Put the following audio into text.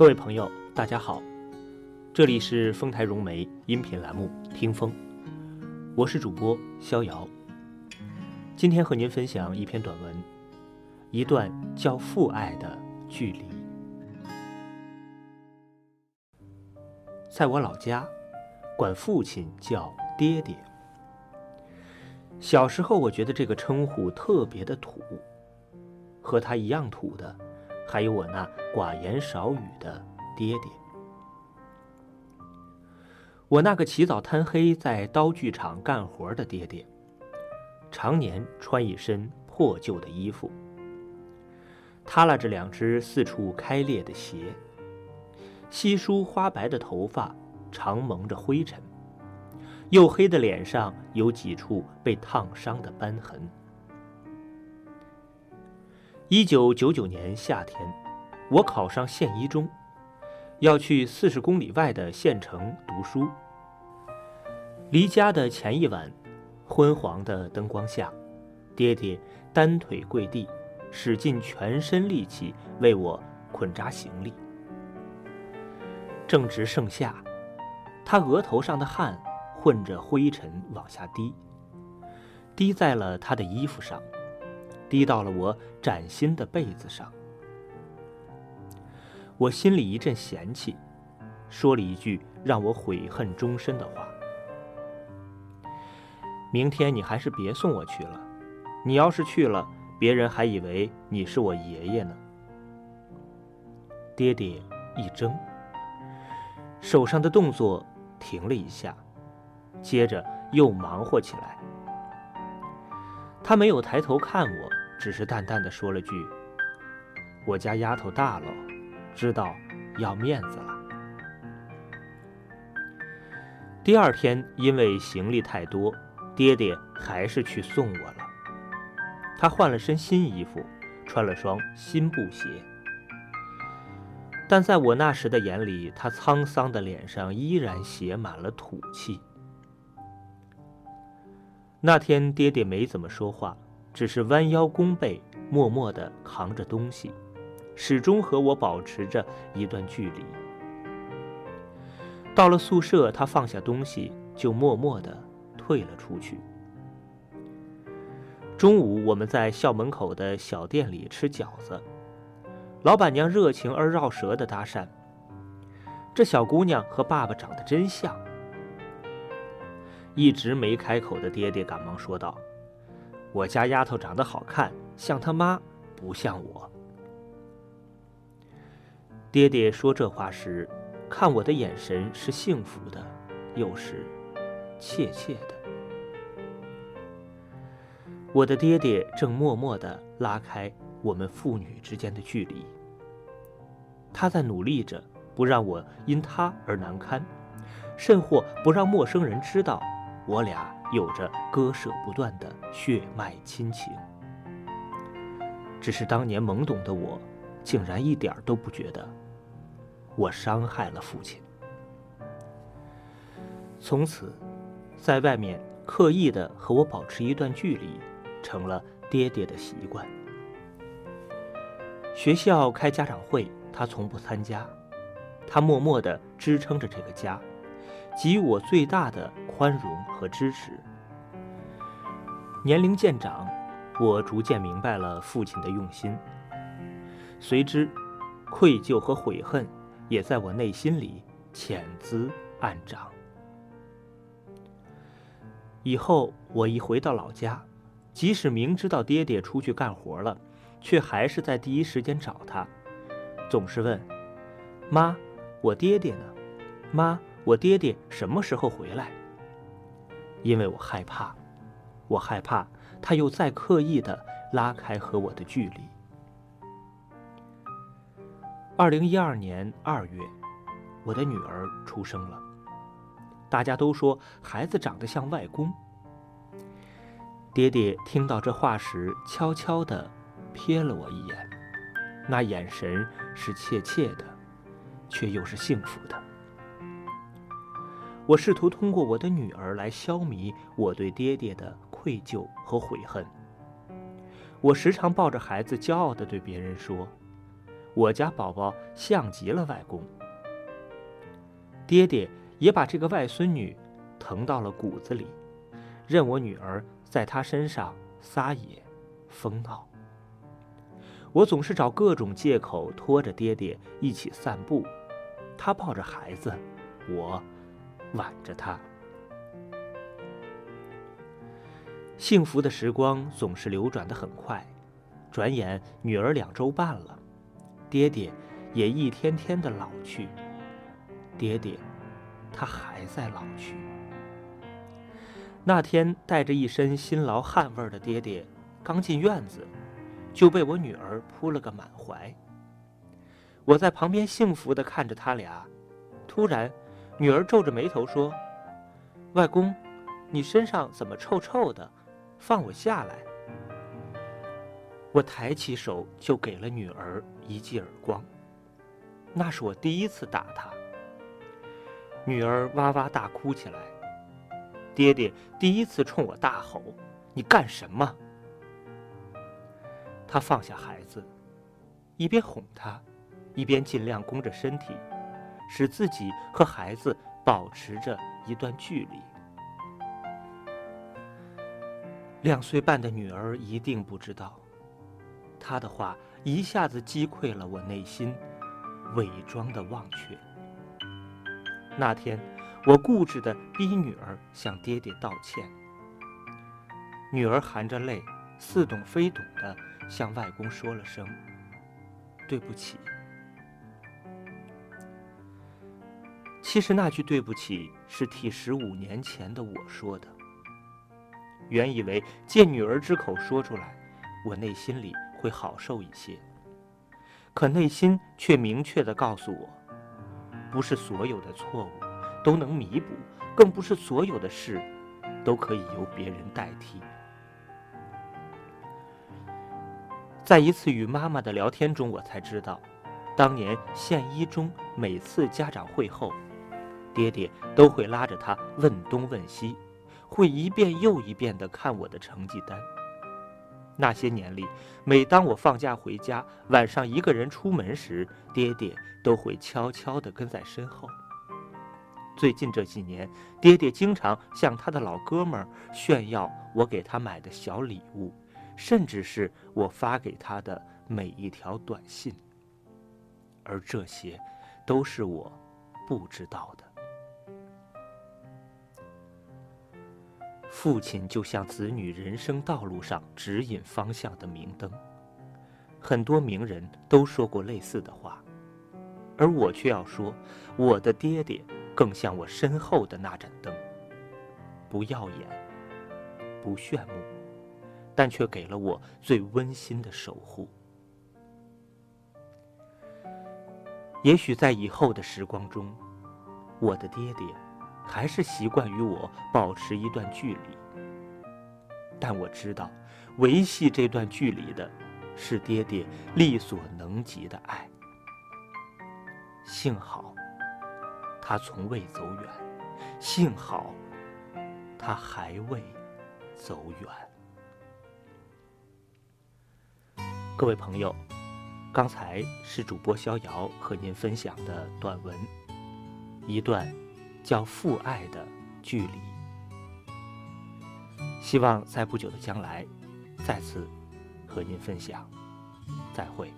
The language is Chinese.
各位朋友，大家好，这里是丰台融媒音频栏目《听风》，我是主播逍遥。今天和您分享一篇短文，一段叫父爱的距离。在我老家，管父亲叫爹爹。小时候，我觉得这个称呼特别的土。和他一样土的，还有我那寡言少语的爹爹。我那个起早贪黑在刀具厂干活的爹爹，常年穿一身破旧的衣服，耷拉着两只四处开裂的鞋，稀疏花白的头发常蒙着灰尘，黝黑的脸上有几处被烫伤的斑痕。一九九九年夏天，我考上县一中，要去四十公里外的县城读书。离家的前一晚，昏黄的灯光下，爹爹单腿跪地，使尽全身力气为我捆扎行李。正值盛夏，他额头上的汗混着灰尘往下滴，滴在了他的衣服上。滴到了我崭新的被子上，我心里一阵嫌弃，说了一句让我悔恨终身的话：“明天你还是别送我去了，你要是去了，别人还以为你是我爷爷呢。”爹爹一怔，手上的动作停了一下，接着又忙活起来。他没有抬头看我。只是淡淡的说了句：“我家丫头大喽，知道要面子了。”第二天，因为行李太多，爹爹还是去送我了。他换了身新衣服，穿了双新布鞋，但在我那时的眼里，他沧桑的脸上依然写满了土气。那天，爹爹没怎么说话。只是弯腰弓背，默默地扛着东西，始终和我保持着一段距离。到了宿舍，他放下东西，就默默地退了出去。中午，我们在校门口的小店里吃饺子，老板娘热情而绕舌地搭讪：“这小姑娘和爸爸长得真像。”一直没开口的爹爹赶忙说道。我家丫头长得好看，像她妈，不像我。爹爹说这话时，看我的眼神是幸福的，又是怯怯的。我的爹爹正默默地拉开我们父女之间的距离，他在努力着不让我因他而难堪，甚或不让陌生人知道我俩。有着割舍不断的血脉亲情，只是当年懵懂的我，竟然一点都不觉得我伤害了父亲。从此，在外面刻意的和我保持一段距离，成了爹爹的习惯。学校开家长会，他从不参加，他默默的支撑着这个家。给予我最大的宽容和支持。年龄渐长，我逐渐明白了父亲的用心，随之，愧疚和悔恨也在我内心里潜滋暗长。以后我一回到老家，即使明知道爹爹出去干活了，却还是在第一时间找他，总是问：“妈，我爹爹呢？妈。”我爹爹什么时候回来？因为我害怕，我害怕他又再刻意的拉开和我的距离。二零一二年二月，我的女儿出生了。大家都说孩子长得像外公。爹爹听到这话时，悄悄地瞥了我一眼，那眼神是怯怯的，却又是幸福的。我试图通过我的女儿来消弭我对爹爹的愧疚和悔恨。我时常抱着孩子，骄傲地对别人说：“我家宝宝像极了外公。爹爹也把这个外孙女疼到了骨子里，任我女儿在他身上撒野、疯闹。我总是找各种借口拖着爹爹一起散步，他抱着孩子，我挽着他。幸福的时光总是流转的很快，转眼女儿两周半了，爹爹也一天天的老去。爹爹，他还在老去。那天带着一身辛劳汗味的爹爹刚进院子。就被我女儿扑了个满怀。我在旁边幸福的看着他俩，突然，女儿皱着眉头说：“外公，你身上怎么臭臭的？放我下来。”我抬起手就给了女儿一记耳光，那是我第一次打她。女儿哇哇大哭起来。爹爹第一次冲我大吼：“你干什么？”他放下孩子，一边哄他，一边尽量弓着身体，使自己和孩子保持着一段距离。两岁半的女儿一定不知道，她的话一下子击溃了我内心伪装的忘却。那天，我固执的逼女儿向爹爹道歉，女儿含着泪，似懂非懂的。向外公说了声对不起。其实那句对不起是替十五年前的我说的。原以为借女儿之口说出来，我内心里会好受一些。可内心却明确的告诉我，不是所有的错误都能弥补，更不是所有的事都可以由别人代替。在一次与妈妈的聊天中，我才知道，当年县一中每次家长会后，爹爹都会拉着他问东问西，会一遍又一遍地看我的成绩单。那些年里，每当我放假回家，晚上一个人出门时，爹爹都会悄悄地跟在身后。最近这几年，爹爹经常向他的老哥们炫耀我给他买的小礼物。甚至是我发给他的每一条短信，而这些，都是我不知道的。父亲就像子女人生道路上指引方向的明灯，很多名人都说过类似的话，而我却要说，我的爹爹更像我身后的那盏灯，不耀眼，不炫目。但却给了我最温馨的守护。也许在以后的时光中，我的爹爹还是习惯与我保持一段距离。但我知道，维系这段距离的，是爹爹力所能及的爱。幸好，他从未走远；幸好，他还未走远。各位朋友，刚才是主播逍遥和您分享的短文，一段叫父爱的距离。希望在不久的将来，再次和您分享。再会。